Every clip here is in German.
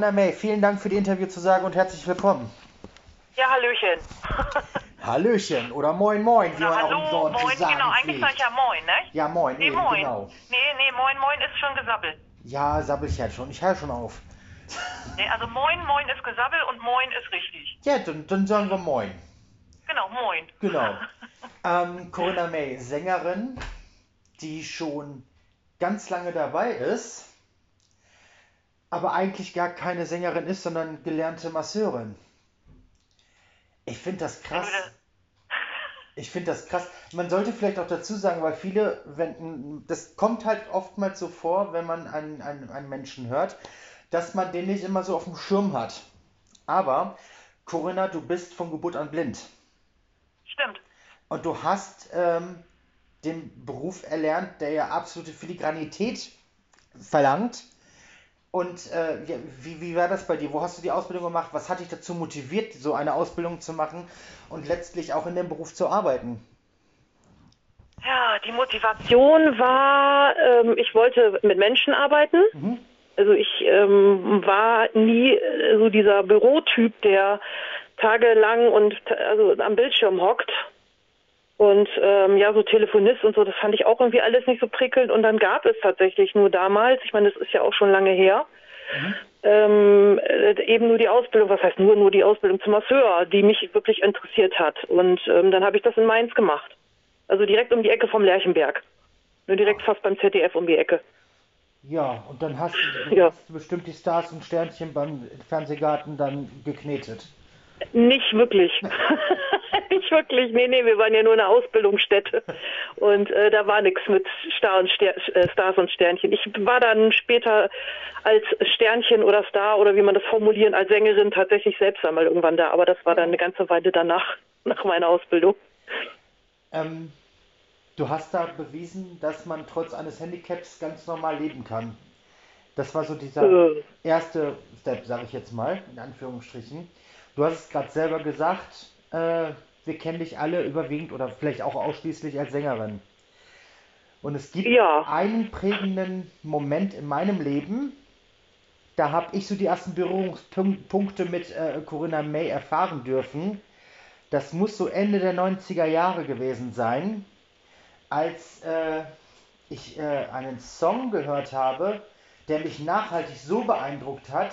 Anna May, vielen Dank für die Interviewzusage und herzlich willkommen. Ja, Hallöchen. Hallöchen oder Moin Moin, wie Na, man auch im hallo, Norden zu moin, sagen genau. Eigentlich sag ich pflegt. ja moin, ne? Ja, moin, Nee, eben, moin. genau. Nee, nee, moin, moin ist schon gesabbelt. Ja, sabbel ich halt schon, ich höre schon auf. Nee, also moin, moin ist gesabbelt und moin ist richtig. Ja, dann, dann sagen wir Moin. Genau, moin. Genau. Ähm, Corinna May, Sängerin, die schon ganz lange dabei ist, aber eigentlich gar keine Sängerin ist, sondern gelernte Masseurin. Ich finde das krass. Ich finde das krass. Man sollte vielleicht auch dazu sagen, weil viele, wenn, das kommt halt oftmals so vor, wenn man einen, einen, einen Menschen hört, dass man den nicht immer so auf dem Schirm hat. Aber, Corinna, du bist von Geburt an blind. Stimmt. Und du hast ähm, den Beruf erlernt, der ja absolute Filigranität verlangt. Und äh, ja, wie, wie war das bei dir? Wo hast du die Ausbildung gemacht? Was hat dich dazu motiviert, so eine Ausbildung zu machen und letztlich auch in dem Beruf zu arbeiten? Ja, die Motivation war, ähm, ich wollte mit Menschen arbeiten. Mhm. Also ich ähm, war nie äh, so dieser Bürotyp, der tagelang und also am Bildschirm hockt. Und ähm, ja, so Telefonist und so, das fand ich auch irgendwie alles nicht so prickelnd. Und dann gab es tatsächlich nur damals, ich meine, das ist ja auch schon lange her, ähm, äh, eben nur die Ausbildung, was heißt nur, nur die Ausbildung zum Masseur, die mich wirklich interessiert hat. Und ähm, dann habe ich das in Mainz gemacht. Also direkt um die Ecke vom Lerchenberg. Nur direkt fast beim ZDF um die Ecke. Ja, und dann hast du, Ja. hast du bestimmt die Stars und Sternchen beim Fernsehgarten dann geknetet. Nicht wirklich. nicht wirklich. Nee, nee, wir waren ja nur eine Ausbildungsstätte. Und äh, da war nichts mit Star und Ster äh, Stars und Sternchen. Ich war dann später als Sternchen oder Star oder wie man das formulieren, als Sängerin tatsächlich selbst einmal irgendwann da. Aber das war dann eine ganze Weile danach, nach meiner Ausbildung. Ähm, du hast da bewiesen, dass man trotz eines Handicaps ganz normal leben kann. Das war so dieser Äh. erste Step, sage ich jetzt mal, in Anführungsstrichen. Du hast es gerade selber gesagt, äh, wir kennen dich alle überwiegend oder vielleicht auch ausschließlich als Sängerin. Und es gibt Ja. einen prägenden Moment in meinem Leben, da habe ich so die ersten Berührungspunkte mit äh, Corinna May erfahren dürfen. Das muss so Ende der 90er Jahre gewesen sein, als äh, ich äh, einen Song gehört habe, der mich nachhaltig so beeindruckt hat,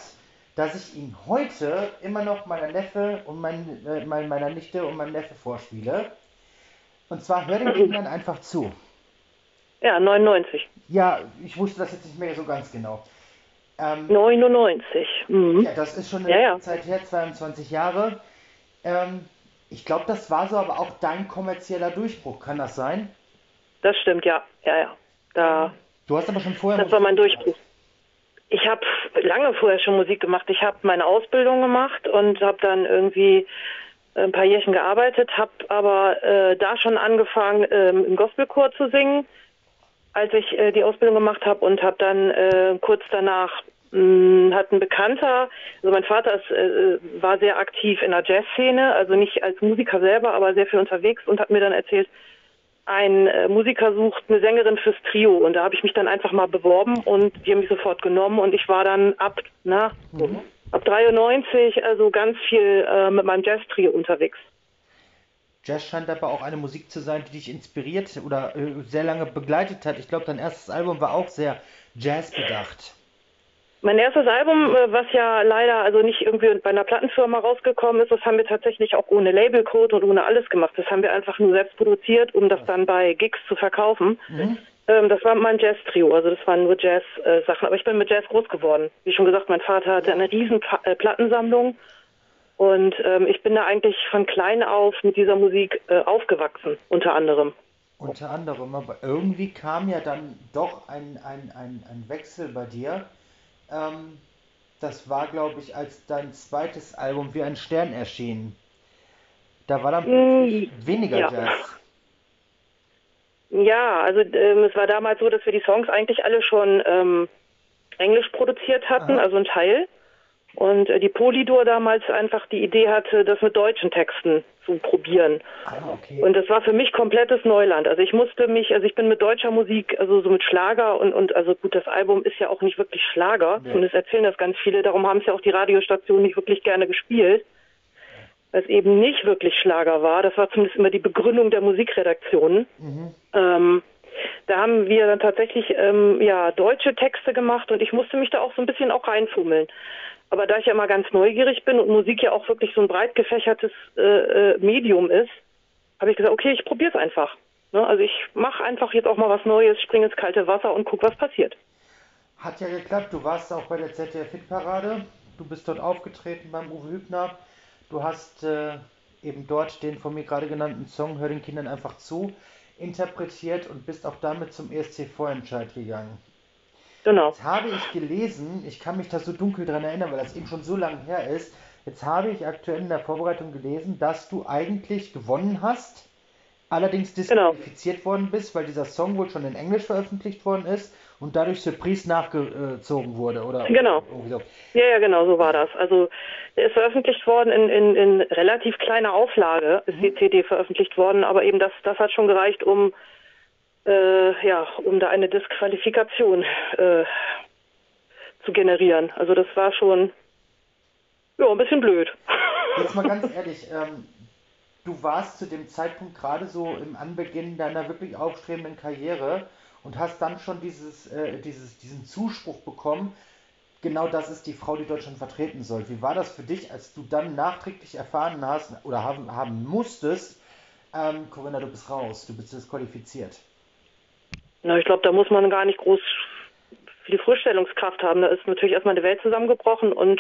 dass ich ihn heute immer noch meiner Neffe und mein, äh, mein, meiner Nichte und meinem Neffe vorspiele. Und zwar hör den Kindern einfach zu. Ja, 99. Ja, ich wusste das jetzt nicht mehr so ganz genau. Ähm, 99. Mhm. ja, das ist schon eine Ja, ja. Zeit her, 22 Jahre. Ähm, ich glaube, das war so aber auch dein kommerzieller Durchbruch. Kann das sein? Das stimmt, ja. Ja, ja. Da, Du hast aber schon vorher. das war mein Durchbruch. Ich habe lange vorher schon Musik gemacht. Ich habe meine Ausbildung gemacht und habe dann irgendwie ein paar Jährchen gearbeitet, habe aber äh, da schon angefangen, ähm, im Gospelchor zu singen, als ich äh, die Ausbildung gemacht habe und habe dann äh, kurz danach mh, hat ein Bekannter, also mein Vater ist, äh, war sehr aktiv in der Jazzszene, also nicht als Musiker selber, aber sehr viel unterwegs und hat mir dann erzählt, ein äh, Musiker sucht eine Sängerin fürs Trio und da habe ich mich dann einfach mal beworben und die haben mich sofort genommen und ich war dann ab, na, ab 93 also ganz viel äh, mit meinem Jazz-Trio unterwegs. Jazz scheint aber auch eine Musik zu sein, die dich inspiriert oder äh, sehr lange begleitet hat. Ich glaube, dein erstes Album war auch sehr jazzbedacht. Mein erstes Album, äh, was ja leider also nicht irgendwie bei einer Plattenfirma rausgekommen ist, das haben wir tatsächlich auch ohne Labelcode und ohne alles gemacht. Das haben wir einfach nur selbst produziert, um das dann bei Gigs zu verkaufen. Ähm, das war mein Jazz-Trio, also das waren nur Jazz-Sachen. Aber ich bin mit Jazz groß geworden. Wie schon gesagt, mein Vater hatte eine riesen Pa- äh, Plattensammlung und ähm, ich bin da eigentlich von klein auf mit dieser Musik äh, aufgewachsen, unter anderem. Unter anderem, aber irgendwie kam ja dann doch ein, ein, ein, ein Wechsel bei dir. Ähm, das war, glaube ich, als dein zweites Album wie ein Stern erschien. Da war dann plötzlich weniger ja. Jazz. Ja, also ähm, es war damals so, dass wir die Songs eigentlich alle schon ähm, englisch produziert hatten, Aha. also ein Teil. Und äh, die Polydor damals einfach die Idee hatte, das mit deutschen Texten zu probieren. Ah, okay. Und das war für mich komplettes Neuland. Also ich musste mich, also ich bin mit deutscher Musik, also so mit Schlager und, und also gut, das Album ist ja auch nicht wirklich Schlager. Nee. Und es erzählen das ganz viele, darum haben es ja auch die Radiostationen nicht wirklich gerne gespielt. Weil es eben nicht wirklich Schlager war. Das war zumindest immer die Begründung der Musikredaktionen. Ähm, da haben wir dann tatsächlich ähm, ja, deutsche Texte gemacht und ich musste mich da auch so ein bisschen auch reinfummeln. Aber da ich ja immer ganz neugierig bin und Musik ja auch wirklich so ein breit gefächertes äh, äh, Medium ist, habe ich gesagt, okay, ich probiere es einfach. Ne? Also ich mache einfach jetzt auch mal was Neues, springe ins kalte Wasser und guck, was passiert. Hat ja geklappt. Du warst auch bei der ZDF Hitparade. Du bist dort aufgetreten beim Uwe Hübner. Du hast äh, eben dort den von mir gerade genannten Song Hör den Kindern einfach zu interpretiert und bist auch damit zum ESC Vorentscheid gegangen. Genau. Jetzt habe ich gelesen, ich kann mich da so dunkel dran erinnern, weil das eben schon so lange her ist. Jetzt habe ich aktuell in der Vorbereitung gelesen, dass du eigentlich gewonnen hast, allerdings Genau. disqualifiziert worden bist, weil dieser Song wohl schon in Englisch veröffentlicht worden ist und dadurch Surprise nachgezogen wurde, oder? Genau. So. Ja, ja, genau, so war das. Also der ist veröffentlicht worden in, in, in relativ kleiner Auflage, ist die CD veröffentlicht worden, aber eben das, das hat schon gereicht, um äh, ja, um da eine Disqualifikation äh, zu generieren. Also das war schon ja, ein bisschen blöd. Jetzt mal ganz ehrlich, ähm, du warst zu dem Zeitpunkt gerade so im Anbeginn deiner wirklich aufstrebenden Karriere und hast dann schon dieses, äh, dieses, diesen Zuspruch bekommen, genau das ist die Frau, die Deutschland vertreten soll. Wie war das für dich, als du dann nachträglich erfahren hast oder haben, haben musstest, ähm, Corinna, du bist raus, du bist disqualifiziert? Na, ich glaube, da muss man gar nicht groß viel Vorstellungskraft haben. Da ist natürlich erstmal eine Welt zusammengebrochen und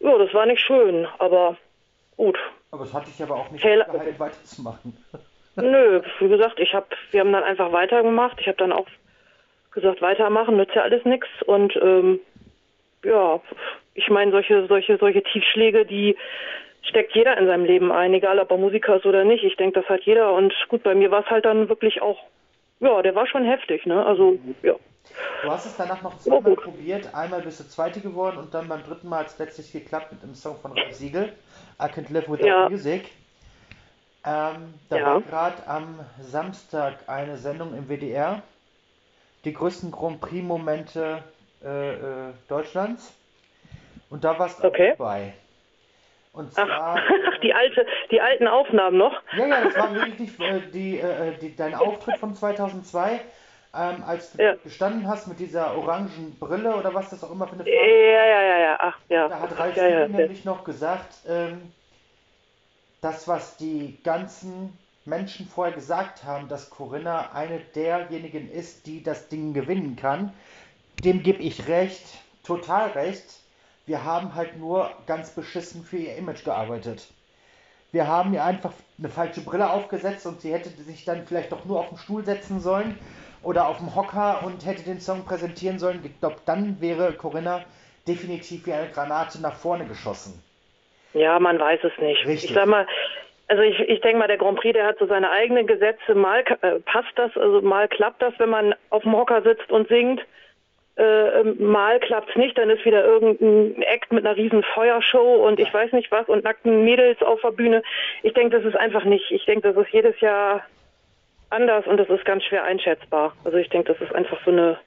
ja, das war nicht schön, aber gut. Aber es hat dich aber auch nicht Taylor- gehalten, weiterzumachen. Nö, wie gesagt, ich hab, wir haben dann einfach weitergemacht. Ich habe dann auch gesagt, weitermachen nützt ja alles nichts. Und ähm, ja, ich meine, solche, solche, solche Tiefschläge, die steckt jeder in seinem Leben ein, egal ob er Musiker ist oder nicht. Ich denke, das hat jeder. Und gut, bei mir war es halt dann wirklich auch, ja, der war schon heftig, ne? Also, ja. Du hast es danach noch zweimal gut. probiert. Einmal bist du Zweite geworden und dann beim dritten Mal hat es letztlich geklappt mit dem Song von Ralf Siegel, I Can't Live Without Ja. Music. Ähm, da Ja. war gerade am Samstag eine Sendung im WDR, die größten Grand Prix-Momente äh, äh, Deutschlands. Und da warst du Okay. dabei. Und zwar, Ach, die alte, die alten Aufnahmen noch. ja, ja, das war wirklich äh, die, äh, die, dein Auftritt von 2002, ähm, als du Ja. gestanden hast mit dieser orangen Brille oder was das auch immer für eine Ja, Farbe ja, ja, ja. Ach, ja. Da hat Ralf ja, ja, nämlich noch gesagt, ähm, das, was die ganzen Menschen vorher gesagt haben, dass Corinna eine derjenigen ist, die das Ding gewinnen kann, dem gebe ich recht, total recht. Wir haben halt nur ganz beschissen für ihr Image gearbeitet. Wir haben ihr einfach eine falsche Brille aufgesetzt und sie hätte sich dann vielleicht doch nur auf den Stuhl setzen sollen oder auf dem Hocker und hätte den Song präsentieren sollen. Ich glaube, dann wäre Corinna definitiv wie eine Granate nach vorne geschossen. Ja, man weiß es nicht. Richtig. Ich sag mal, also ich, ich denke mal, der Grand Prix, der hat so seine eigenen Gesetze. Mal äh, passt das, also mal klappt das, wenn man auf dem Hocker sitzt und singt. Äh, mal klappt's nicht, dann ist wieder irgendein Act mit einer riesen Feuershow und ich weiß nicht was und nackten Mädels auf der Bühne. Ich denke, das ist einfach nicht. Ich denke, das ist jedes Jahr anders und das ist ganz schwer einschätzbar. Also ich denke, das ist einfach so eine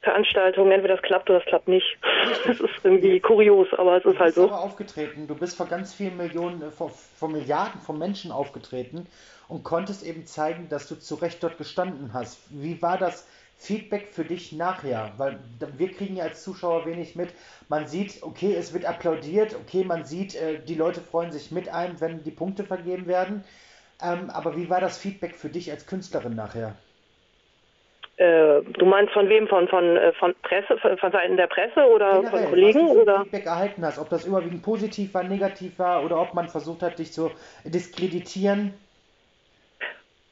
Veranstaltung. Entweder das klappt oder das klappt nicht. Das ist irgendwie kurios, aber es Du ist halt bist so. aufgetreten, du bist vor ganz vielen Millionen, äh, vor, vor Milliarden von Menschen aufgetreten und konntest eben zeigen, dass du zu Recht dort gestanden hast. Wie war das Feedback für dich nachher? Weil wir kriegen ja als Zuschauer wenig mit. Man sieht, okay, es wird applaudiert, okay, man sieht, äh, die Leute freuen sich mit einem, wenn die Punkte vergeben werden. Ähm, aber wie war das Feedback für dich als Künstlerin nachher? Äh, du meinst von wem? Von, von, äh, von Presse, von, von Seiten der Presse oder Generell, von Kollegen? was du Oder? Feedback erhalten hast, ob das überwiegend positiv war, negativ war oder ob man versucht hat, dich zu diskreditieren.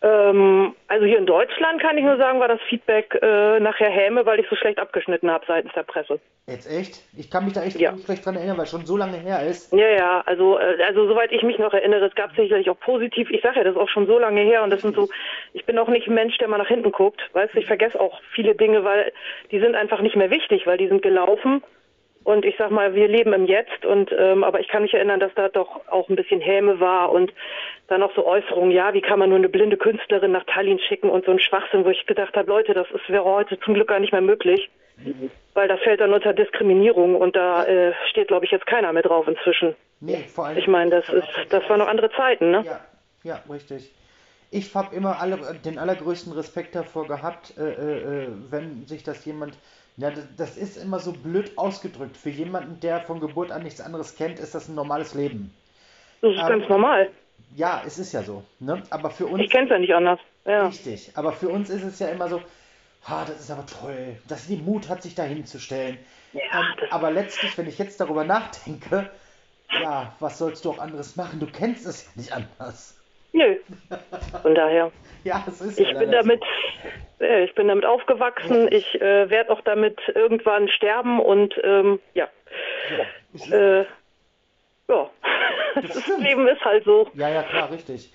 Ähm, also hier in Deutschland kann ich nur sagen, war das Feedback äh, nachher Häme, weil ich so schlecht abgeschnitten habe seitens der Presse. Jetzt echt? Ich kann mich da echt Ja. schlecht dran erinnern, weil es schon so lange her ist. Ja, ja, also, äh, also soweit ich mich noch erinnere, es gab sicherlich auch positiv. Ich sage ja, das ist auch schon so lange her und das sind so, ich bin auch nicht ein Mensch, der mal nach hinten guckt. Weißt du, ich vergesse auch viele Dinge, weil die sind einfach nicht mehr wichtig, weil die sind gelaufen Und ich sag mal, wir leben im Jetzt und ähm, aber ich kann mich erinnern, dass da doch auch ein bisschen Häme war und dann noch so Äußerungen, ja, wie kann man nur eine blinde Künstlerin nach Tallinn schicken und so ein Schwachsinn, wo ich gedacht habe, Leute, das ist, wäre heute zum Glück gar nicht mehr möglich. Weil das fällt dann unter Diskriminierung und da äh, steht, glaube ich, jetzt keiner mehr drauf inzwischen. Nee, vor allem. Ich meine, das ist, das waren noch andere Zeiten, ne? Ja, ja, richtig. Ich habe immer alle, den allergrößten Respekt davor gehabt, äh, äh, wenn sich das jemand ja, das ist immer so blöd ausgedrückt. Für jemanden, der von Geburt an nichts anderes kennt, ist das ein normales Leben. Das ist ähm, ganz normal. Ja, es ist ja so. Ne? Aber für uns. Ich kenne es ja nicht anders. Ja. Richtig. Aber für uns ist es ja immer so, ha, das ist aber toll, dass sie den Mut hat, sich dahin zu stellen. Ja, ähm, aber letztlich, wenn ich jetzt darüber nachdenke, ja, was sollst du auch anderes machen? Du kennst es ja nicht anders. Nö. Von daher. ja, es ist. Ich bin damit, äh, ich bin damit aufgewachsen. Ja. Ich äh, werde auch damit irgendwann sterben und ähm, ja. Ja. Äh, ja. Das, das Leben ist halt so. Ja, ja, klar, richtig.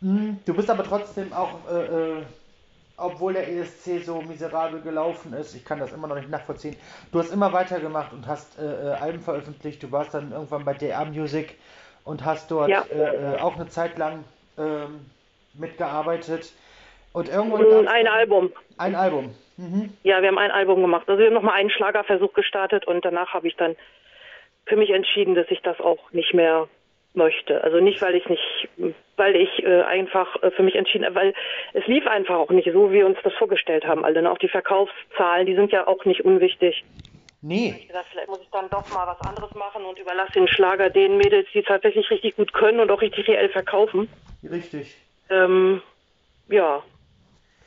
Hm, du bist aber trotzdem auch, äh, äh obwohl der ESC so miserabel gelaufen ist, ich kann das immer noch nicht nachvollziehen. Du hast immer weitergemacht und hast äh, Alben veröffentlicht. Du warst dann irgendwann bei DR Music und hast dort ja. auch eine Zeit lang ähm, mitgearbeitet. Und irgendwann. Ein Album. Ein Album. Mhm. Ja, wir haben ein Album gemacht. Also wir haben nochmal einen Schlagerversuch gestartet und danach habe ich dann für mich entschieden, dass ich das auch nicht mehr möchte. Also nicht, weil ich nicht, weil ich äh, einfach äh, für mich entschieden, weil es lief einfach auch nicht so, wie wir uns das vorgestellt haben. Alle, ne? auch die Verkaufszahlen, die sind ja auch nicht unwichtig. Nee. Ich gedacht, vielleicht muss ich dann doch mal was anderes machen und überlasse den Schlager den Mädels, die tatsächlich richtig gut können und auch richtig reell verkaufen. Richtig. Ähm, ja,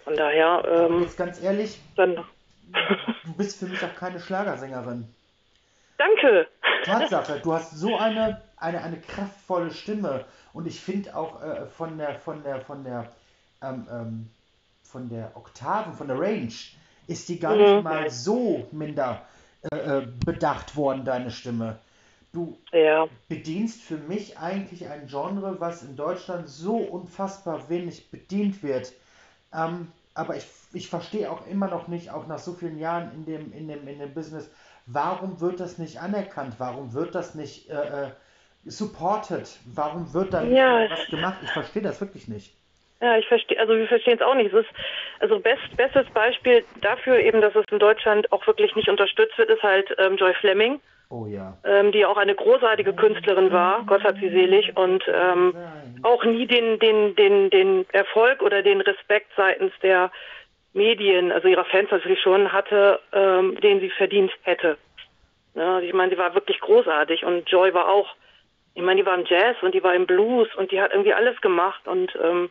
von daher. Ähm, jetzt ganz ehrlich, dann. du bist für mich auch keine Schlagersängerin. Danke. Tatsache, du hast so eine, eine, eine kraftvolle Stimme und ich finde auch äh, von der, von der, von der, ähm, ähm, von der Oktaven, von der Range, ist die gar nicht mhm. mal so minder äh, äh, bedacht worden, deine Stimme. Du ja. bedienst für mich eigentlich ein Genre, was in Deutschland so unfassbar wenig bedient wird. Ähm, aber ich, ich verstehe auch immer noch nicht, auch nach so vielen Jahren in dem, in dem, in dem Business, warum wird das nicht anerkannt? Warum wird das nicht äh, äh supported? Warum wird da nicht ja. was gemacht? Ich verstehe das wirklich nicht. Ja, ich verstehe, also wir verstehen es auch nicht. Es ist, also best, bestes Beispiel dafür eben, dass es in Deutschland auch wirklich nicht unterstützt wird, ist halt ähm, Joy Fleming. Oh ja. Ähm, die auch eine großartige Künstlerin war, Gott hat sie selig, und ähm, auch nie den, den, den, den Erfolg oder den Respekt seitens der Medien, also ihrer Fans natürlich schon, hatte, ähm, den sie verdient hätte. Ja, ich meine, sie war wirklich großartig und Joy war auch, ich meine, die war im Jazz und die war im Blues und die hat irgendwie alles gemacht und ähm,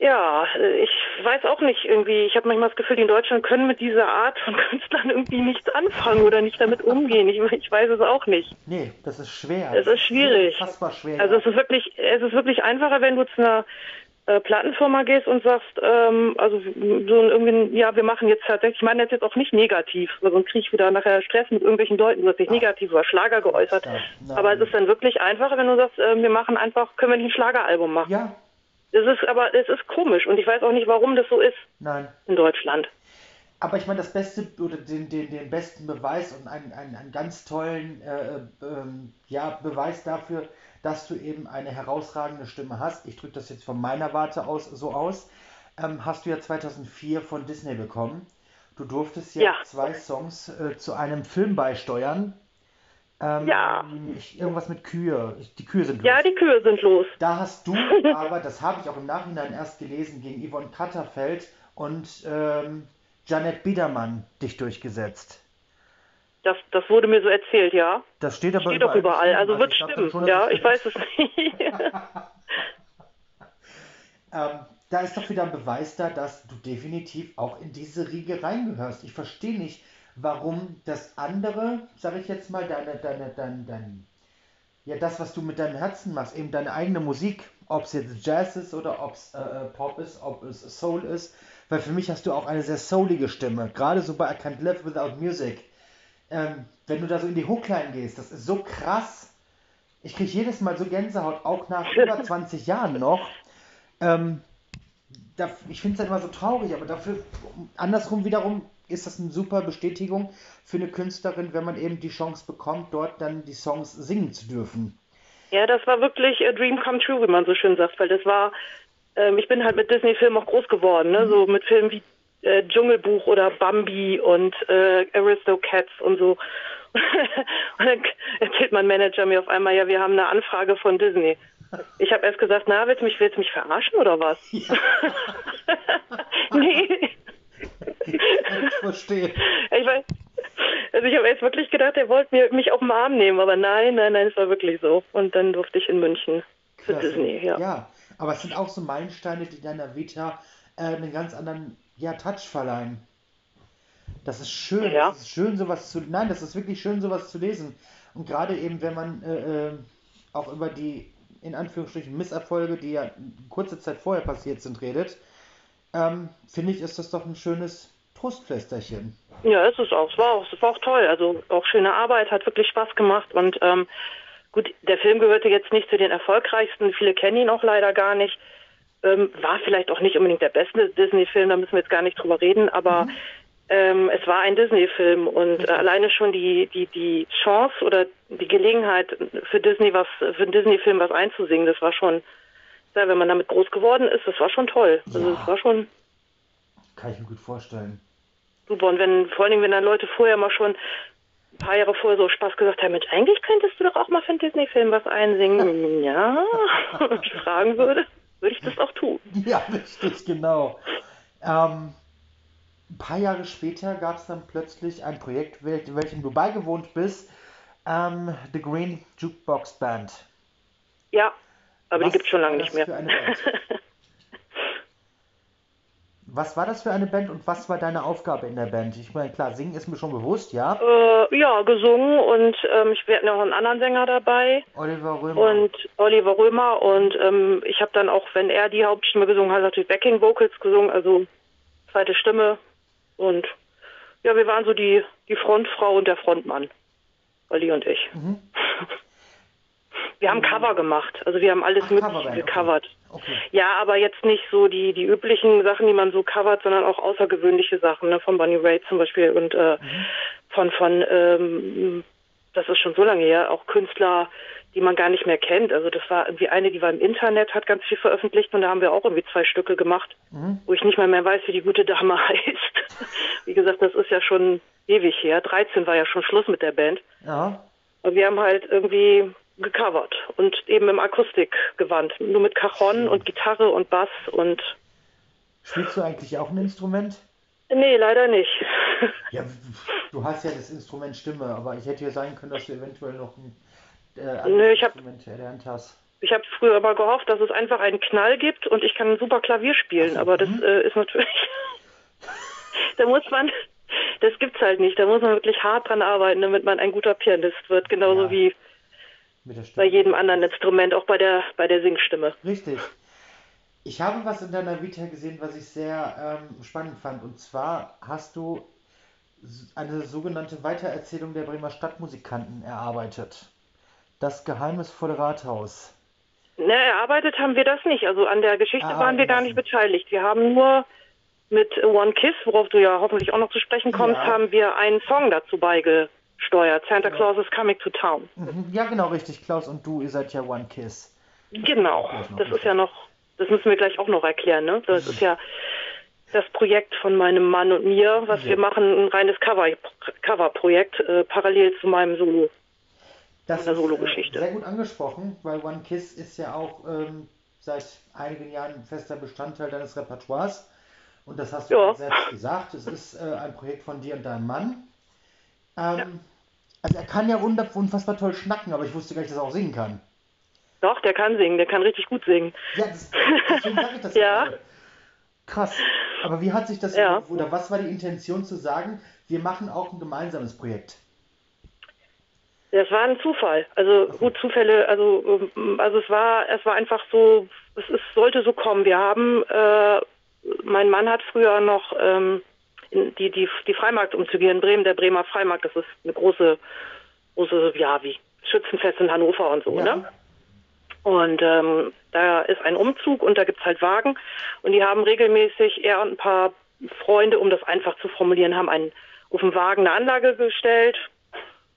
ja, ich weiß auch nicht irgendwie. Ich habe manchmal das Gefühl, die in Deutschland können mit dieser Art von Künstlern irgendwie nichts anfangen oder nicht damit umgehen. Ich, ich weiß es auch nicht. Nee, das ist schwer. Es ist schwierig. Unfassbar schwer. Also es ist wirklich, es ist wirklich einfacher, wenn du zu einer äh, Plattenfirma gehst und sagst, ähm, also so irgendwie, ja, wir machen jetzt tatsächlich, ich meine das jetzt auch nicht negativ, weil sonst kriege ich wieder nachher Stress mit irgendwelchen Leuten, du hast dich Ach. negativ über Schlager geäußert. Aber es ist dann wirklich einfacher, wenn du sagst, äh, wir machen einfach, können wir nicht ein Schlageralbum machen. Ja, es ist aber, es ist komisch und ich weiß auch nicht, warum das so ist. Nein. In Deutschland. Aber ich meine, das beste oder den, den, den besten Beweis und einen, einen, einen ganz tollen äh, ähm, ja, Beweis dafür, dass du eben eine herausragende Stimme hast, ich drücke das jetzt von meiner Warte aus so aus, ähm, hast du ja 2004 von Disney bekommen. Du durftest ja, ja. zwei Songs äh, zu einem Film beisteuern. Ähm, ja. Irgendwas mit Kühe. Die Kühe sind los. Ja, die Kühe sind los. Da hast du aber, das habe ich auch im Nachhinein erst gelesen, gegen Yvonne Katterfeld und ähm, Janet Biedermann dich durchgesetzt. Das, das wurde mir so erzählt, ja. Das steht aber steht überall. Doch überall. Also, also wird stimmen. Schon, ja, ich weiß es nicht. ähm, da ist doch wieder ein Beweis da, dass du definitiv auch in diese Riege reingehörst. Ich verstehe nicht, warum das andere, sage ich jetzt mal, deine, deine, deine, deine, ja, das, was du mit deinem Herzen machst, eben deine eigene Musik, ob es jetzt Jazz ist oder ob es äh, äh, Pop ist, ob es Soul ist, weil für mich hast du auch eine sehr soulige Stimme, gerade so bei I Can't Live Without Music. Ähm, wenn du da so in die Hookline gehst, das ist so krass. Ich kriege jedes Mal so Gänsehaut, auch nach über 20 Jahren noch. Ähm, da, ich finde es halt immer so traurig, aber dafür, andersrum wiederum, ist das eine super Bestätigung für eine Künstlerin, wenn man eben die Chance bekommt, dort dann die Songs singen zu dürfen. Ja, das war wirklich a dream come true, wie man so schön sagt, weil das war, ähm, ich bin halt mit Disney-Filmen auch groß geworden, ne? Mhm. so mit Filmen wie äh, Dschungelbuch oder Bambi und äh, Aristocats und so. und dann erzählt mein Manager mir auf einmal, ja, wir haben eine Anfrage von Disney. Ich habe erst gesagt, na, willst du mich, willst du mich verarschen oder was? Ja. nee. Ich verstehe. Ich weiß, also ich habe jetzt wirklich gedacht, er wollte mir, mich auf den Arm nehmen, aber nein, nein, nein, es war wirklich so. Und dann durfte ich in München für Klasse. Disney, ja. Ja, aber es sind auch so Meilensteine, die deiner Vita äh, einen ganz anderen ja, Touch verleihen. Das ist schön, ja. das ist schön, sowas zu. Nein, das ist wirklich schön, sowas zu lesen. Und gerade eben, wenn man äh, äh auch über die in Anführungsstrichen Misserfolge, die ja kurze Zeit vorher passiert sind, redet, ähm, finde ich, ist das doch ein schönes Trostpflästerchen. Ja, ist es auch. Es war auch, es war auch toll. Also auch schöne Arbeit, hat wirklich Spaß gemacht. Und ähm, gut, der Film gehörte jetzt nicht zu den erfolgreichsten. Viele kennen ihn auch leider gar nicht. Ähm, war vielleicht auch nicht unbedingt der beste Disney-Film, da müssen wir jetzt gar nicht drüber reden, aber mhm. ähm, es war ein Disney-Film und äh, alleine schon die, die, die Chance oder die Gelegenheit für Disney was, für einen Disney-Film was einzusingen, das war schon, ja, wenn man damit groß geworden ist, das war schon toll. Also es war schon. Kann ich mir gut vorstellen. Super. Und wenn, vor allen Dingen, wenn dann Leute vorher mal schon ein paar Jahre vorher so Spaß gesagt haben, Mensch, eigentlich könntest du doch auch mal für einen Disney-Film was einsingen. ja, und ich fragen würde würde ich das auch tun. Ja, richtig, genau. Ähm, ein paar Jahre später gab es dann plötzlich ein Projekt, welchem du beigewohnt bist, ähm, The Green Jukebox Band. Ja, aber Was die gibt es schon lange nicht mehr. Was war das für eine Band und was war deine Aufgabe in der Band? Ich meine, klar, singen ist mir schon bewusst, ja? Äh, ja, gesungen und ähm, ich werde noch einen anderen Sänger dabei. Oliver Römer. Und Oliver Römer und ähm, ich habe dann auch, wenn er die Hauptstimme gesungen hat, natürlich Backing Vocals gesungen, also zweite Stimme. Und ja, wir waren so die, die Frontfrau und der Frontmann. Olli und ich. Mhm. Wir haben Cover gemacht. Also wir haben alles Ach, Mögliche gecovert. Okay. Okay. Ja, aber jetzt nicht so die, die üblichen Sachen, die man so covert, sondern auch außergewöhnliche Sachen, ne? von Bonnie Raitt zum Beispiel und äh, mhm. von, von ähm, das ist schon so lange her, auch Künstler, die man gar nicht mehr kennt. Also das war irgendwie eine, die war im Internet, hat ganz viel veröffentlicht und da haben wir auch irgendwie zwei Stücke gemacht, mhm. wo ich nicht mal mehr weiß, wie die gute Dame heißt. wie gesagt, das ist ja schon ewig her. 13 war ja schon Schluss mit der Band. Ja. Und wir haben halt irgendwie gecovert und eben im Akustikgewand, nur mit Cajon und Gitarre und Bass und. Spielst du eigentlich auch ein Instrument? Nee, leider nicht. ja, du hast ja das Instrument Stimme, aber ich hätte ja sagen können, dass du eventuell noch ein äh, Nö, ich Instrument hab, erlernt hast. Ich habe früher immer gehofft, dass es einfach einen Knall gibt und ich kann super Klavier spielen, so, aber das mhm. äh, ist natürlich. da muss man. Das gibt's halt nicht. Da muss man wirklich hart dran arbeiten, damit man ein guter Pianist wird. Genauso ja. wie bei jedem anderen Instrument, auch bei der, bei der Singstimme. Richtig. Ich habe was in deiner Vita gesehen, was ich sehr ähm, spannend fand. Und zwar hast du eine sogenannte Weitererzählung der Bremer Stadtmusikanten erarbeitet. Das geheimnisvolle Rathaus. Ne, erarbeitet haben wir das nicht. Also an der Geschichte ah, waren wir gar nicht beteiligt. Wir haben nur mit One Kiss, worauf du ja hoffentlich auch noch zu sprechen kommst, ja. haben wir einen Song dazu beigesteuert steuert. Santa. Claus is coming to town. Mhm. Ja, genau, richtig. Klaus und du, ihr seid ja One Kiss. Genau. Das ist ja noch, das müssen wir gleich auch noch erklären, ne? Das ist ja das Projekt von meinem Mann und mir, was ja. wir machen, ein reines Cover, Cover-Projekt, äh, parallel zu meinem Solo. Das ist Solo-Geschichte. Äh, sehr gut angesprochen, weil One Kiss ist ja auch ähm, seit einigen Jahren ein fester Bestandteil deines Repertoires. Und das hast du ja. selbst gesagt. Es ist äh, ein Projekt von dir und deinem Mann. Ähm, ja. Also er kann ja unfassbar toll schnacken, aber ich wusste gar nicht, dass er auch singen kann. Doch, der kann singen, der kann richtig gut singen. Ja, das, deswegen sage ich das ja. Gerade. Krass. Aber wie hat sich das, ja. oder was war die Intention zu sagen, wir machen auch ein gemeinsames Projekt? Das war ein Zufall. Also okay. gut Zufälle, also ähm, also es war es war einfach so, es ist, sollte so kommen. Wir haben äh, mein Mann hat früher noch ähm, die, die, die Freimarktumzüge in Bremen, der Bremer Freimarkt, das ist eine große, große, ja, wie Schützenfest in Hannover und so, ja. ne? Und ähm, da ist ein Umzug und da gibt's halt Wagen und die haben regelmäßig, er und ein paar Freunde, um das einfach zu formulieren, haben einen auf dem Wagen eine Anlage gestellt.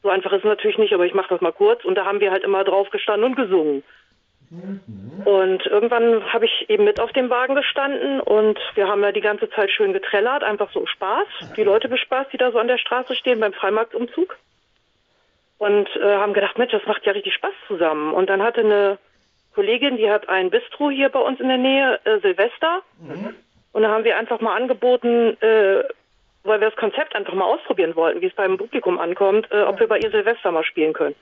So einfach ist es natürlich nicht, aber ich mache das mal kurz. Und da haben wir halt immer drauf gestanden und gesungen. Und irgendwann habe ich eben mit auf dem Wagen gestanden und wir haben ja die ganze Zeit schön getrellert, einfach so Spaß. Die Leute bespaßt, die da so an der Straße stehen beim Freimarktumzug. Und äh, haben gedacht, Mensch, das macht ja richtig Spaß zusammen. Und dann hatte eine Kollegin, die hat ein Bistro hier bei uns in der Nähe, äh, Silvester. Und da haben wir einfach mal angeboten, äh, weil wir das Konzept einfach mal ausprobieren wollten, wie es beim Publikum ankommt, äh, ob wir bei ihr Silvester mal spielen können.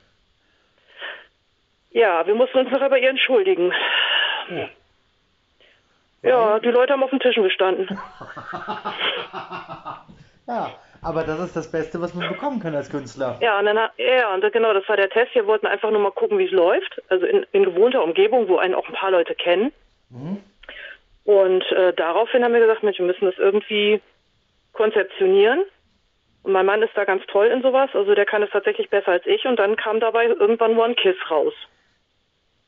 Ja, wir mussten uns nachher bei ihr entschuldigen. Oh. Ja, die Leute haben auf den Tischen gestanden. Ja, aber das ist das Beste, was man bekommen kann als Künstler. Ja, und dann, ja, und genau, das war der Test. Wir wollten einfach nur mal gucken, wie es läuft. Also in, in gewohnter Umgebung, wo einen auch ein paar Leute kennen. Und äh, daraufhin haben wir gesagt, Mensch, wir müssen das irgendwie konzeptionieren. Und mein Mann ist da ganz toll in sowas, also der kann es tatsächlich besser als ich. Und dann kam dabei irgendwann One Kiss raus.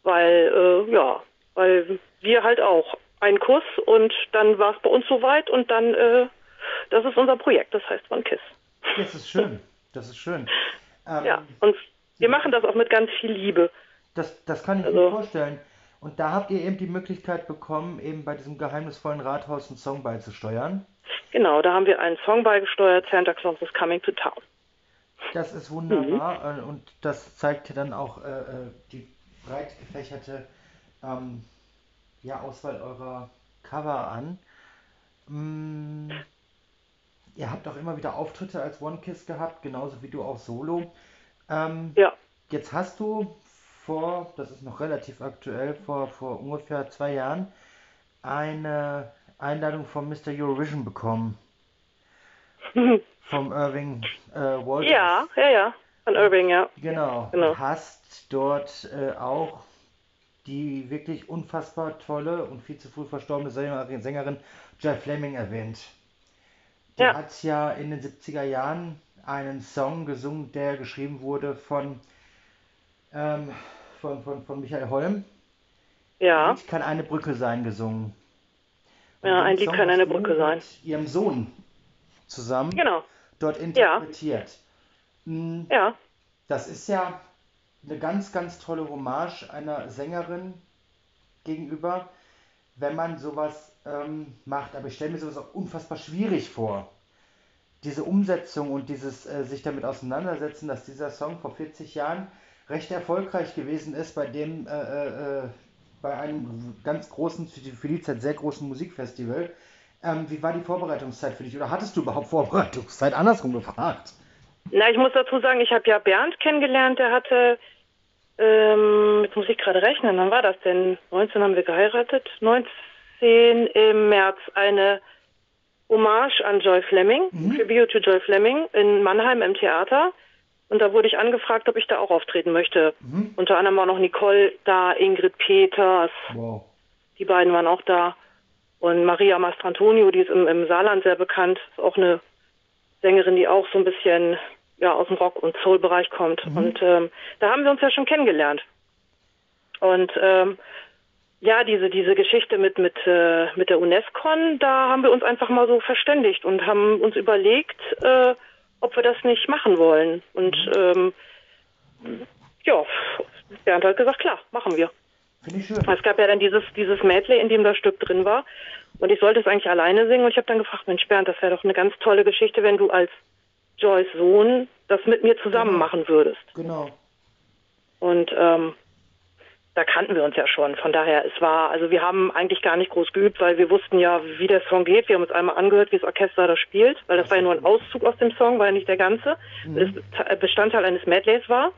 Weil, äh, ja, weil wir halt auch einen Kuss und dann war es bei uns soweit und dann, äh, das ist unser Projekt, das heißt One Kiss. Das ist schön. Das ist schön. Ähm, Ja, und wir machen das auch mit ganz viel Liebe. Das, das kann ich Also- mir vorstellen. Und da habt ihr eben die Möglichkeit bekommen, eben bei diesem geheimnisvollen Rathaus einen Song beizusteuern. Genau, da haben wir einen Song beigesteuert, Santa Claus is Coming to Town. Das ist wunderbar äh, und das zeigt ja dann auch äh, äh, die breit gefächerte ähm, ja, Auswahl eurer Cover an. Mm, ihr habt auch immer wieder Auftritte als One Kiss gehabt, genauso wie du auch solo. Ähm, Ja, Jetzt hast du vor, das ist noch relativ aktuell, vor, vor ungefähr zwei Jahren eine Einladung von Mr. Eurovision bekommen. Vom Irving äh, Walters. ja, ja, ja, von Irving, ja. Genau. Genau. Hast dort äh, auch die wirklich unfassbar tolle und viel zu früh verstorbene Sängerin, Sängerin Joy Fleming erwähnt. Die Ja. hat ja in den 70er Jahren einen Song gesungen, der geschrieben wurde von, ähm, von, von, von Michael Holm. Ja, Lied kann eine Brücke sein gesungen. Und Ja, ein Lied Song kann eine Brücke sein. Mit ihrem Sohn zusammen genau, dort interpretiert. Mm, ja. das ist ja eine ganz, ganz tolle Hommage einer Sängerin gegenüber, wenn man sowas ähm, macht. Aber ich stelle mir sowas auch unfassbar schwierig vor. Diese Umsetzung und dieses äh, sich damit auseinandersetzen, dass dieser Song vor 40 Jahren recht erfolgreich gewesen ist, bei dem äh, äh, äh, bei einem ganz großen, für die, für die Zeit sehr großen Musikfestival. Ähm, wie war die Vorbereitungszeit für dich? Oder hattest du überhaupt Vorbereitungszeit? Andersrum gefragt. Na, ich muss dazu sagen, ich habe ja Bernd kennengelernt, der hatte, ähm, jetzt muss ich gerade rechnen, wann war das denn? 19 haben wir geheiratet, 19 im März eine Hommage an Joy Fleming, Tribute to Joy Fleming in Mannheim im Theater. Und da wurde ich angefragt, ob ich da auch auftreten möchte. Unter anderem war noch Nicole da, Ingrid Peters, Wow. die beiden waren auch da. Und Maria Mastrantonio, die ist im, im Saarland sehr bekannt, ist auch eine Sängerin, die auch so ein bisschen ja, aus dem Rock- und Soul-Bereich kommt. Und ähm, da haben wir uns ja schon kennengelernt. Und ähm, ja, diese, diese Geschichte mit, mit, äh, mit der UNESCO, da haben wir uns einfach mal so verständigt und haben uns überlegt, äh, ob wir das nicht machen wollen. Und ähm, ja, Bernd hat gesagt, klar, machen wir. Finde ich schön. Es gab ja dann dieses, dieses Medley, in dem das Stück drin war. Und ich sollte es eigentlich alleine singen. Und ich habe dann gefragt, Mensch Bernd, das wäre doch eine ganz tolle Geschichte, wenn du als Joyce Sohn das mit mir zusammen Genau. machen würdest. Genau. Und ähm, da kannten wir uns ja schon. Von daher, es war, also wir haben eigentlich gar nicht groß geübt, weil wir wussten ja, wie der Song geht. Wir haben uns einmal angehört, wie das Orchester das spielt, weil das war ja nur ein Auszug aus dem Song, war ja nicht der ganze, weil es Bestandteil eines Medleys war.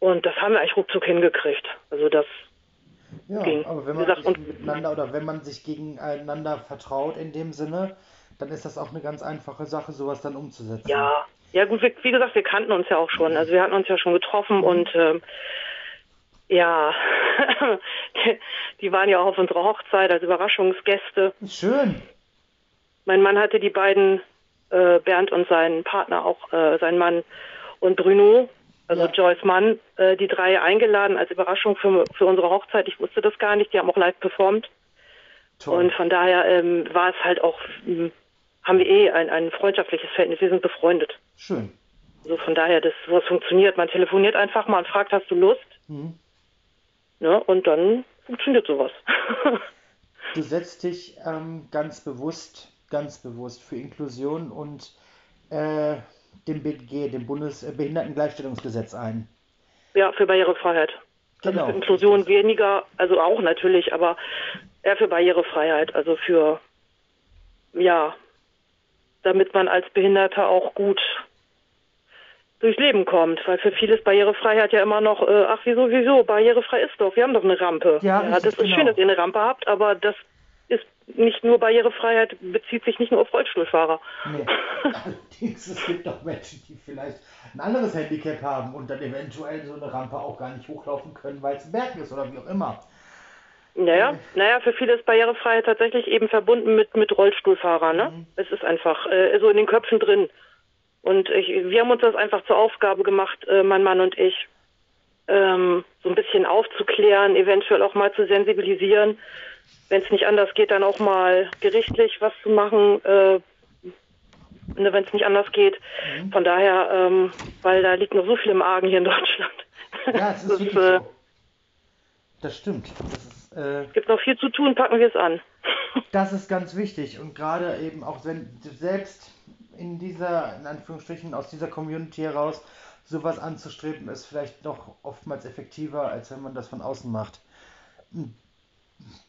Und das haben wir eigentlich ruckzuck hingekriegt. Also das Ja, ging. aber wenn man miteinander oder wenn man sich gegeneinander vertraut in dem Sinne, dann ist das auch eine ganz einfache Sache, sowas dann umzusetzen. Ja, ja gut, wie, wie gesagt, wir kannten uns ja auch schon. Also wir hatten uns ja schon getroffen und ähm, ja, die, waren ja auch auf unserer Hochzeit als Überraschungsgäste. Schön. Mein Mann hatte die beiden, äh, Bernd und seinen Partner, auch äh, sein Mann und Bruno, also Ja. Joyce Mann, äh, die drei eingeladen als Überraschung für, für unsere Hochzeit. Ich wusste das gar nicht, die haben auch live performt. Toll. Und von daher ähm, war es halt auch, ähm, haben wir eh ein, ein freundschaftliches Verhältnis, wir sind befreundet. Schön. Also von daher, das sowas funktioniert. Man telefoniert einfach mal und fragt, hast du Lust? Mhm. Ne? Und dann funktioniert sowas. Du setzt dich ähm, ganz bewusst, ganz bewusst für Inklusion und äh, dem BGG, dem Bundesbehindertengleichstellungsgesetz ein. ja, für Barrierefreiheit. Genau. Also für Inklusion weniger, also auch natürlich, aber eher für Barrierefreiheit, also für, ja, damit man als Behinderter auch gut durchs Leben kommt, weil für viele ist Barrierefreiheit ja immer noch, äh, ach wieso, wieso, barrierefrei ist doch, wir haben doch eine Rampe. Ja, richtig, das ist genau. schön, dass ihr eine Rampe habt, aber das ist nicht nur Barrierefreiheit, bezieht sich nicht nur auf Rollstuhlfahrer. Nee. Allerdings, es gibt auch Menschen, die vielleicht ein anderes Handicap haben und dann eventuell so eine Rampe auch gar nicht hochlaufen können, weil es ein Berg ist oder wie auch immer. Naja, naja, für viele ist Barrierefreiheit tatsächlich eben verbunden mit, mit Rollstuhlfahrern. Ne? Mhm. Es ist einfach äh, so in den Köpfen drin. Und ich, wir haben uns das einfach zur Aufgabe gemacht, äh, mein Mann und ich, ähm, so ein bisschen aufzuklären, eventuell auch mal zu sensibilisieren. Wenn es nicht anders geht, dann auch mal gerichtlich was zu machen, äh, ne, wenn es nicht anders geht. Mhm. Von daher, ähm, weil da liegt noch so viel im Argen hier in Deutschland. Ja, es ist Das, äh, so. Das stimmt. Das ist, äh, gibt noch viel zu tun, packen wir es an. Das ist ganz wichtig und gerade eben auch wenn selbst in dieser, in Anführungsstrichen, aus dieser Community heraus sowas anzustreben, ist vielleicht noch oftmals effektiver, als wenn man das von außen macht.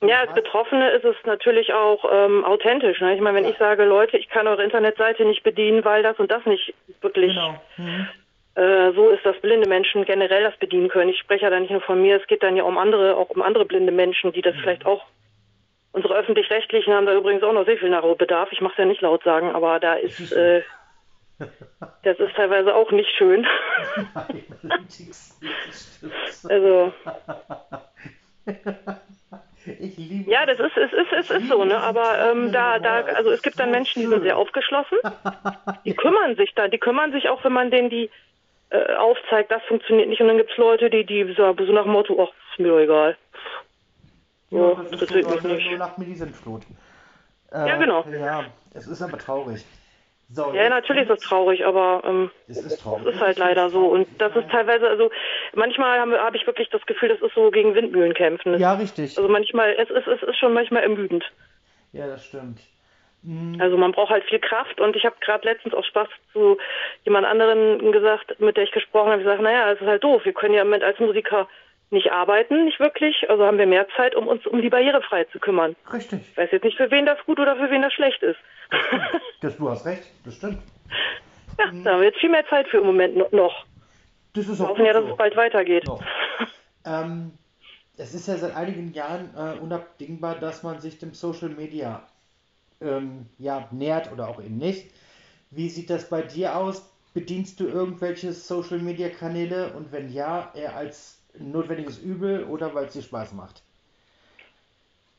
Ja, als Betroffene ist es natürlich auch ähm, authentisch. Ne? Ich meine, wenn Ja. ich sage, Leute, ich kann eure Internetseite nicht bedienen, weil das und das nicht wirklich Genau. Mhm. äh, so ist, dass blinde Menschen generell das bedienen können. Ich spreche ja da nicht nur von mir, es geht dann ja um andere, auch um andere blinde Menschen, die das Mhm. vielleicht auch. Unsere öffentlich-rechtlichen haben da übrigens auch noch sehr viel Nachholbedarf. Ich mache es ja nicht laut sagen, aber da ist, äh, das ist teilweise auch nicht schön. Also Ich liebe ja, das ist es ist es ist so, ne? Aber ähm, da da also es gibt dann Menschen, die sind sehr aufgeschlossen. Die kümmern sich da, die kümmern sich auch, wenn man denen die äh, aufzeigt, das funktioniert nicht. Und dann gibt's Leute, die die so, so nach dem Motto, ach, ist mir doch egal. Ja, das interessiert mich nicht. so lacht mir die Sintflut. Äh, Ja, genau. Ja, es ist aber traurig. So, Ja, natürlich ist das kommt's. traurig, aber ähm, Es ist traurig. ist halt leider so. Und das ist teilweise, also manchmal habe hab ich wirklich das Gefühl, das ist so gegen Windmühlen kämpfen. Ja, richtig. Also manchmal, es ist, es ist schon manchmal ermüdend. Ja, das stimmt. Mhm. Also man braucht halt viel Kraft und ich habe gerade letztens auch Spaß zu jemand anderen gesagt, mit der ich gesprochen habe, ich gesagt, naja, es ist halt doof, wir können ja im Moment als Musiker nicht arbeiten, nicht wirklich, also haben wir mehr Zeit, um uns um die Barrierefreiheit zu kümmern. Richtig. Ich weiß jetzt nicht, für wen das gut oder für wen das schlecht ist. Das, du hast recht, das stimmt. ja, da haben wir jetzt viel mehr Zeit für im Moment no- noch. Das ist Wir auch hoffen ja, dass so. es bald weitergeht. Ähm, es ist ja seit einigen Jahren äh, unabdingbar, dass man sich dem Social Media ähm, ja, nähert oder auch eben nicht. Wie sieht das bei dir aus? Bedienst du irgendwelche Social Media Kanäle und wenn ja, eher als notwendiges Übel oder weil es dir Spaß macht?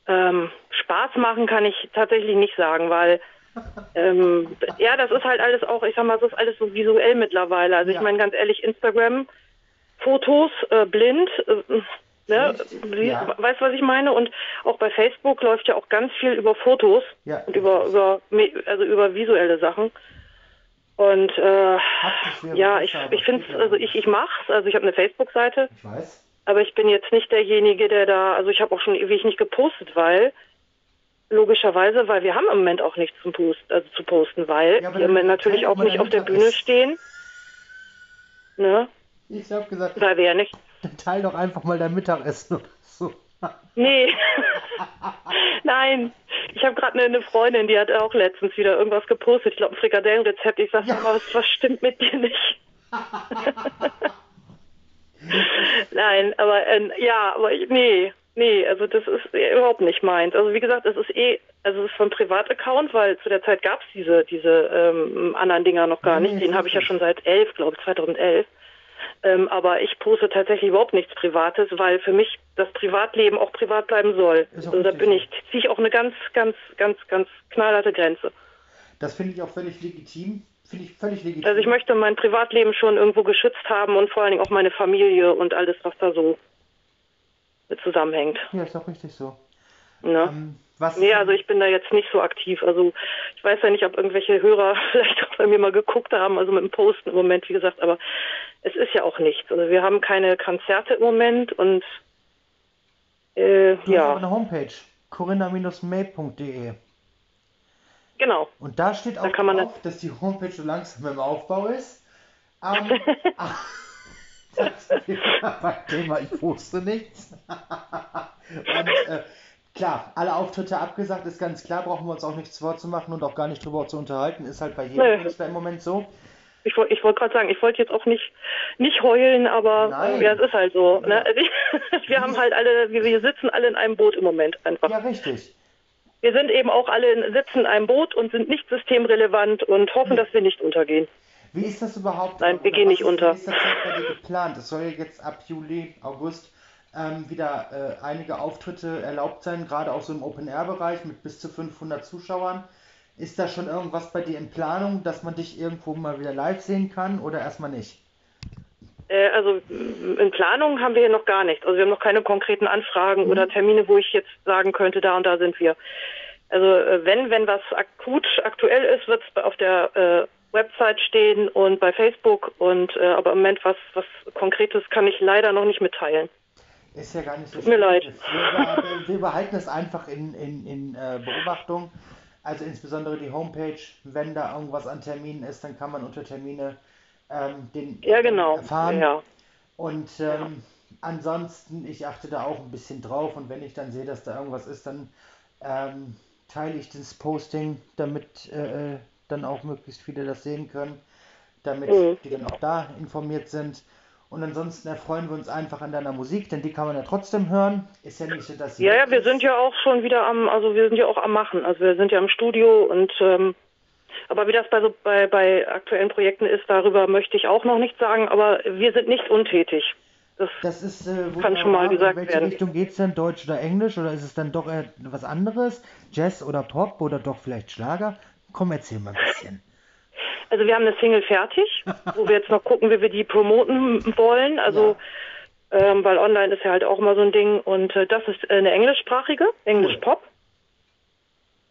Ähm, Spaß machen kann ich tatsächlich nicht sagen, weil ähm, ja, das ist halt alles auch, ich sag mal, das ist alles so visuell mittlerweile. Also Ja. ich meine ganz ehrlich, Instagram, Fotos, äh, blind, äh, ne, wie, Ja. weißt du, was ich meine? Und auch bei Facebook läuft ja auch ganz viel über Fotos Ja. und über über also über visuelle Sachen. Und äh, ja, ich ich finde ja also ich ich mach's, also ich habe eine Facebook-Seite. Ich weiß. Aber ich bin jetzt nicht derjenige, der da, also ich habe auch schon ewig nicht gepostet, weil logischerweise, weil wir haben im Moment auch nichts zum Post, also zu posten, weil Ja, wir natürlich auch nicht auf der Bühne Mittagessen. stehen. Ne? Ich habe gesagt, Weil wir ja nicht. teil doch einfach mal dein Mittagessen so. Nee. Nein. Ich habe gerade eine, Freundin, die hat auch letztens wieder irgendwas gepostet. Ich glaube, ein Frikadellenrezept. Ich sage Ja. mal, was, was stimmt mit dir nicht? Nein, aber ähm, ja, aber ich, nee, nee, also das ist überhaupt nicht meins. Also wie gesagt, es ist eh, also es ist von Privataccount, weil zu der Zeit gab es diese diese ähm, anderen Dinger noch gar nicht. Den habe ich ja schon seit elf, glaube ich, 2011. Ähm, aber ich poste tatsächlich überhaupt nichts Privates, weil für mich das Privatleben auch privat bleiben soll. Auch Also da bin ich, ziehe ich auch eine ganz, ganz, ganz, ganz knallharte Grenze. Das finde ich auch völlig legitim. Finde ich völlig legitim. Also ich möchte mein Privatleben schon irgendwo geschützt haben und vor allen Dingen auch meine Familie und alles, was da so mit zusammenhängt. Ja, ist auch richtig so. Ne? Ähm, Was Nee, also ich bin da jetzt nicht so aktiv. Also ich weiß ja nicht, ob irgendwelche Hörer vielleicht auch bei mir mal geguckt haben, also mit dem Posten im Moment, wie gesagt, aber es ist ja auch nichts. Also wir haben keine Konzerte im Moment und äh, du hast ja, eine Homepage, corinna-may.de. genau. Und da steht auch man drauf, dass die Homepage so langsam im Aufbau ist. Ah, das ist mein Thema, ich poste nichts. Und äh, klar, alle Auftritte abgesagt, ist ganz klar, brauchen wir uns auch nichts vorzumachen und auch gar nicht drüber zu unterhalten. Ist halt bei jedem. Künstler im Moment so. Ich wollte wollt gerade sagen, ich wollte jetzt auch nicht nicht heulen, aber äh, ja, es ist halt so. Ne? Also ich, wir haben halt alle, wir, wir sitzen alle in einem Boot im Moment einfach. Ja, richtig. Wir sind eben auch alle in, sitzen in einem Boot und sind nicht systemrelevant und hoffen, dass wir nicht untergehen. Wie ist das überhaupt? Nein, wir gehen nicht unter. Wie ist das bei dir geplant? Es soll ja jetzt ab Juli, August ähm, wieder äh, einige Auftritte erlaubt sein, gerade auch so im Open-Air-Bereich mit bis zu 500 Zuschauern. Ist da schon irgendwas bei dir in Planung, dass man dich irgendwo mal wieder live sehen kann oder erstmal nicht? Äh, also in Planung haben wir hier noch gar nichts. Also wir haben noch keine konkreten Anfragen Mhm. oder Termine, wo ich jetzt sagen könnte, da und da sind wir. Also äh, wenn, wenn was akut aktuell ist, wird es auf der äh, Website stehen und bei Facebook und äh, aber im Moment was, was Konkretes kann ich leider noch nicht mitteilen. Ist ja gar nicht so Tut mir leid. Wir, behalten es einfach in, in, in äh, Beobachtung. Also insbesondere die Homepage, wenn da irgendwas an Terminen ist, dann kann man unter Termine ähm, den Ja, genau. erfahren. Ja. Und ähm, ansonsten, ich achte da auch ein bisschen drauf und wenn ich dann sehe, dass da irgendwas ist, dann ähm, teile ich das Posting, damit äh, äh, dann auch möglichst viele das sehen können, damit Mhm. die dann auch da informiert sind. Und ansonsten erfreuen wir uns einfach an deiner Musik, denn die kann man ja trotzdem hören. Ist ja nicht so, dass sie Ja, ja, wir sind ja auch schon wieder am, also wir sind ja auch am Machen. Also wir sind ja im Studio und ähm, aber wie das bei so bei, bei aktuellen Projekten ist, darüber möchte ich auch noch nichts sagen, aber wir sind nicht untätig. Das Das ist äh, Kann schon mal gesagt In welche werden. Richtung geht es denn? Deutsch oder Englisch? Oder ist es dann doch was anderes? Jazz oder Pop oder doch vielleicht Schlager? Komm, erzähl mal ein bisschen. Also wir haben eine Single fertig, wo wir jetzt noch gucken, wie wir die promoten wollen. Also ähm, weil online ist ja halt auch immer so ein Ding und äh, das ist eine englischsprachige, Englisch Pop.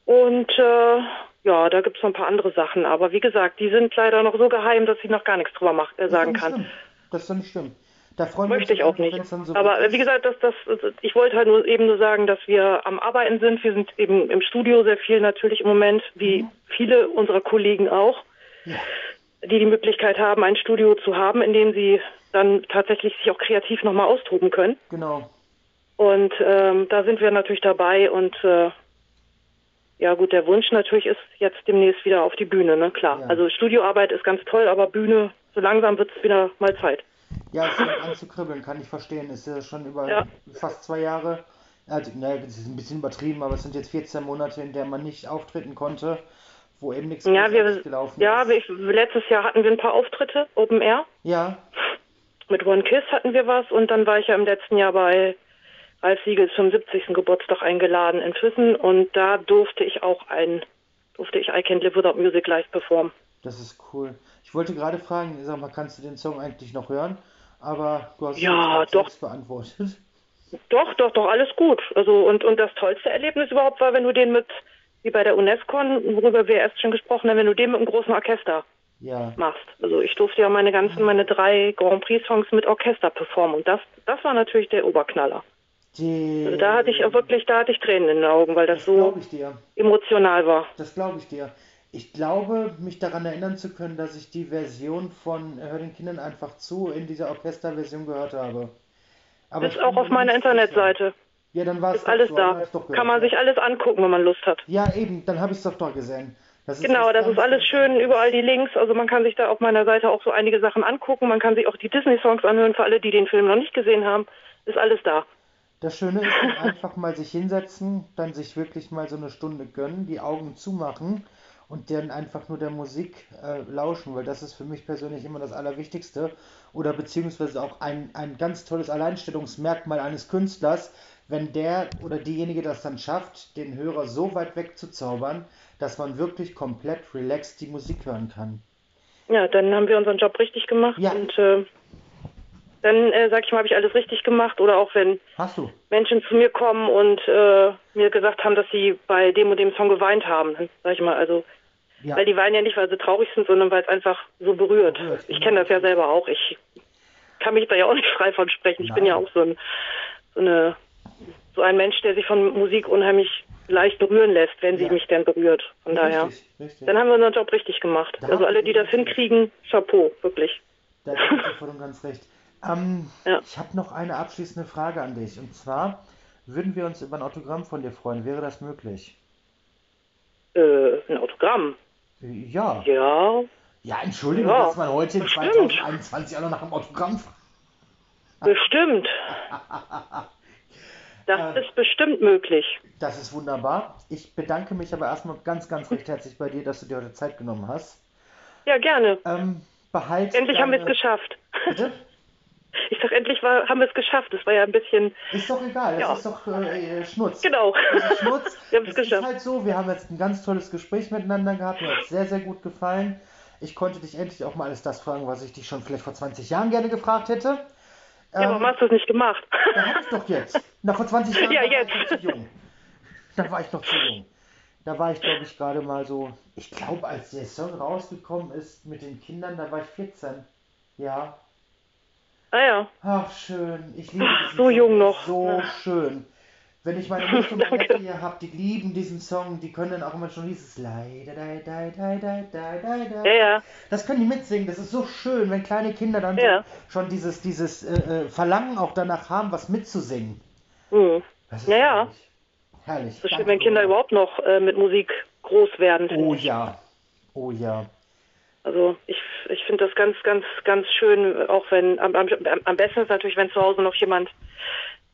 Und äh, ja, da gibt es noch ein paar andere Sachen, aber wie gesagt, die sind leider noch so geheim, dass ich noch gar nichts drüber mach, äh, sagen das kann. Das ist nicht schlimm. Da freuen Möchte ich wir uns auch nicht. so Aber äh, wie gesagt, das, das, ich wollte halt nur eben nur sagen, dass wir am Arbeiten sind. Wir sind eben im Studio sehr viel natürlich im Moment, wie viele unserer Kollegen auch, Ja. die die Möglichkeit haben, ein Studio zu haben, in dem sie dann tatsächlich sich auch kreativ nochmal austoben können. Genau. Und ähm, da sind wir natürlich dabei und äh, ja gut, der Wunsch natürlich ist jetzt demnächst wieder auf die Bühne, ne? Klar. Ja. Also Studioarbeit ist ganz toll, aber Bühne, so langsam wird es wieder mal Zeit. Ja, es fängt an zu kribbeln, kann ich verstehen. Ist ja schon über Ja. fast zwei Jahre. Also, naja, das ist ein bisschen übertrieben, aber es sind jetzt 14 Monate, in der man nicht auftreten konnte, wo eben nichts Ja, wir, gelaufen ja ist. wir, letztes Jahr hatten wir ein paar Auftritte, Open Air. Ja, Mit One Kiss hatten wir was und dann war ich ja im letzten Jahr bei Ralf Siegels 75. Geburtstag eingeladen in Füssen und da durfte ich auch ein, durfte ich I Can't Live Without Music live performen. das ist cool. Ich wollte gerade fragen, sag mal, kannst du den Song eigentlich noch hören? Aber du hast es Ja, gerade doch. beantwortet. Doch, doch, doch, alles gut. Also und, und das tollste Erlebnis überhaupt war, wenn du den mit, wie bei der UNESCO, worüber wir erst schon gesprochen haben, wenn du den mit einem großen Orchester Ja, machst. Also ich durfte ja meine ganzen, meine drei Grand Prix Songs mit Orchester performen und das, das war natürlich der Oberknaller. die, Also da hatte ich auch wirklich, da hatte ich Tränen in den Augen, weil das das so emotional war. Das glaube ich dir. Ich glaube, mich daran erinnern zu können, dass ich die Version von Hör den Kindern einfach zu in dieser Orchesterversion gehört habe. Aber ist ich auch auf meiner. Internetseite. Ja, dann war es alles so, da. Kann man sich alles angucken, wenn man Lust hat. Ja, eben, dann habe ich es doch doch gesehen. Das Genau, das ist alles schön, überall die Links. Also man kann sich da auf meiner Seite auch so einige Sachen angucken. Man kann sich auch die Disney-Songs anhören für alle, die den Film noch nicht gesehen haben. Ist alles da. Das Schöne ist einfach mal sich hinsetzen, dann sich wirklich mal so eine Stunde gönnen, die Augen zumachen und dann einfach nur der Musik äh, lauschen, weil das ist für mich persönlich immer das Allerwichtigste. Oder beziehungsweise auch ein, ein ganz tolles Alleinstellungsmerkmal eines Künstlers, wenn der oder diejenige das dann schafft, den Hörer so weit wegzuzaubern, dass man wirklich komplett relaxed die Musik hören kann. Ja, dann haben wir unseren Job richtig gemacht Ja. und äh, dann äh, sag ich mal, habe ich alles richtig gemacht. Oder auch wenn? Menschen zu mir kommen und äh, mir gesagt haben, dass sie bei dem und dem Song geweint haben. Dann sag ich mal, also, Ja. weil die weinen ja nicht, weil sie traurig sind, sondern weil es einfach so berührt. Berührt, Ich genau. kenne das ja selber auch. Ich kann mich da ja auch nicht frei von sprechen. Ich bin Nein. ja auch so ein, so eine, so ein Mensch, der sich von Musik unheimlich leicht berühren lässt, wenn sie Ja. mich denn berührt. Von daher. Richtig, richtig. Dann haben wir unseren Job richtig gemacht. Da also alle, die das hinkriegen, Chapeau, wirklich. Da hast du voll und ganz recht. Ähm, Ja. Ich habe noch eine abschließende Frage an dich. Und zwar würden wir uns über ein Autogramm von dir freuen. Wäre das möglich? Äh, ein Autogramm. Ja. Ja. Ja, Entschuldigung, Ja, dass man heute in bestimmt. 2021 auch noch nach einem Autogramm fragt. Bestimmt. Das Äh. ist bestimmt möglich. Das ist wunderbar. Ich bedanke mich aber erstmal ganz, ganz recht herzlich bei dir, dass du dir heute Zeit genommen hast. Ja, gerne. Ähm, behalt Endlich haben wir es deine- geschafft. Bitte? Ich sag, endlich war, haben wir es geschafft. Das war ja ein bisschen, Ist doch egal, das Ja. ist doch äh, Schnurz. genau. Das ist. Wir haben's Es ist geschafft. halt so, wir haben jetzt ein ganz tolles Gespräch miteinander gehabt. Mir hat es sehr, sehr gut gefallen. Ich konnte dich endlich auch mal alles das fragen, was ich dich schon vielleicht vor 20 Jahren gerne gefragt hätte. Ja, warum hast du es nicht gemacht? Da hab ich doch jetzt. Na, vor 20 Jahren Ja, da war jetzt. ich noch zu jung. Da war ich noch zu jung. Da war ich, glaube ich, gerade mal so. Ich glaube, als der Song rausgekommen ist mit den Kindern, da war ich 14. Ja. Ah ja. Ach, schön. Ich liebe Ach, so Song. jung noch. So Ja. schön. Wenn ich meine. Neffe hier habe, die lieben diesen Song, die können dann auch immer schon dieses Leider, dai, dai, dai, dai, dai, dai, Ja, ja. Das können die mitsingen, das ist so schön, wenn kleine Kinder dann Ja. schon dieses, dieses äh, äh, Verlangen auch danach haben, was mitzusingen. Hm. Das ist Ja, ja. herrlich. Herrlich. So schön, wenn Kinder überhaupt noch äh, mit Musik groß werden. Oh ja. Oh ja. Also ich, ich finde das ganz, ganz, ganz schön, auch wenn, am, am, am besten ist natürlich, wenn zu Hause noch jemand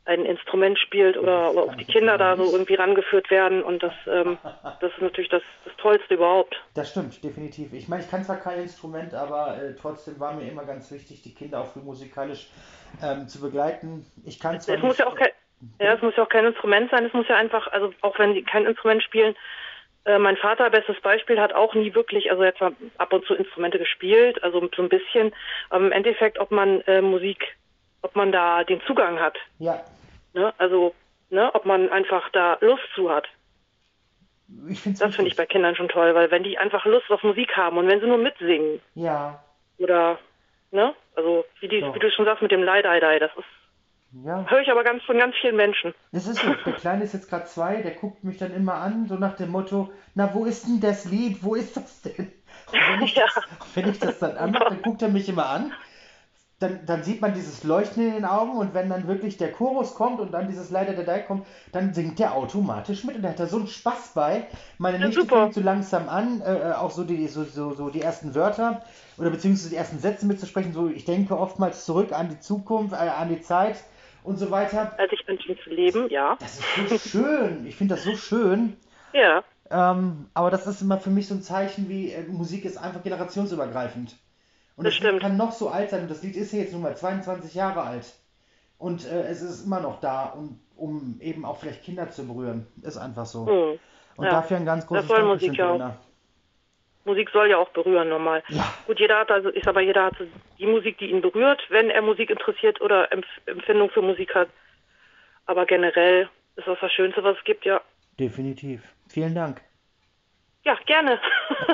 ein Instrument spielt oder, oder auch die Kinder da so irgendwie rangeführt werden und das, ähm, das ist natürlich das, das Tollste überhaupt. Das stimmt, definitiv. Ich meine, ich kann zwar kein Instrument, aber äh, trotzdem war mir immer ganz wichtig, die Kinder auch musikalisch ähm, zu begleiten. Ich kann zwar Es muss ja auch kein, ja, es muss ja auch kein Instrument sein, es muss ja einfach, also auch wenn sie kein Instrument spielen, äh, mein Vater, bestes Beispiel, hat auch nie wirklich, also jetzt mal ab und zu Instrumente gespielt, also so ein bisschen, aber im Endeffekt, ob man äh, Musik, ob man da den Zugang hat, ja, ne? also ne, ob man einfach da Lust zu hat. Das finde ich bei Kindern schon toll, weil wenn die einfach Lust auf Musik haben und wenn sie nur mitsingen Ja, oder, ne, also wie, die, wie du schon sagst mit dem Lei Dai Dai, das ist, ja. höre ich aber ganz von ganz vielen Menschen. Es ist so, der Kleine ist jetzt gerade zwei, der guckt mich dann immer an, so nach dem Motto, na, wo ist denn das Lied? Wo ist das denn? Und wenn ich, Ja. das, wenn ich das dann anmache, dann guckt er mich immer an. Dann, dann sieht man dieses Leuchten in den Augen und wenn dann wirklich der Chorus kommt und dann dieses Leider der Dei kommt, dann singt der automatisch mit und da hat er so einen Spaß bei. Meine Ja, Nichte super. fängt so langsam an, äh, auch so die, so, so, so die ersten Wörter oder beziehungsweise die ersten Sätze mitzusprechen. So, ich denke oftmals zurück an die Zukunft, äh, an die Zeit und so weiter. Als ich anfing zu leben, ja. Das ist so schön. Ich finde das so schön. Ja, Ähm, aber das ist immer für mich so ein Zeichen, wie äh, Musik ist einfach generationsübergreifend. Und Das das, Lied kann noch so alt sein. Und das Lied ist ja jetzt nun mal 22 Jahre alt. Und äh, es ist immer noch da, um, um eben auch vielleicht Kinder zu berühren. Ist einfach so. hm. Und ja. dafür ein ganz großes soll Dankeschön, Musik ja auch. Musik soll ja auch berühren normal. Ja, Gut, jeder hat also, ich sag mal, jeder hat die Musik, die ihn berührt, wenn er Musik interessiert oder Empf Empfindung für Musik hat. Aber generell ist das das Schönste, was es gibt, ja. definitiv. Vielen Dank. Ja, gerne.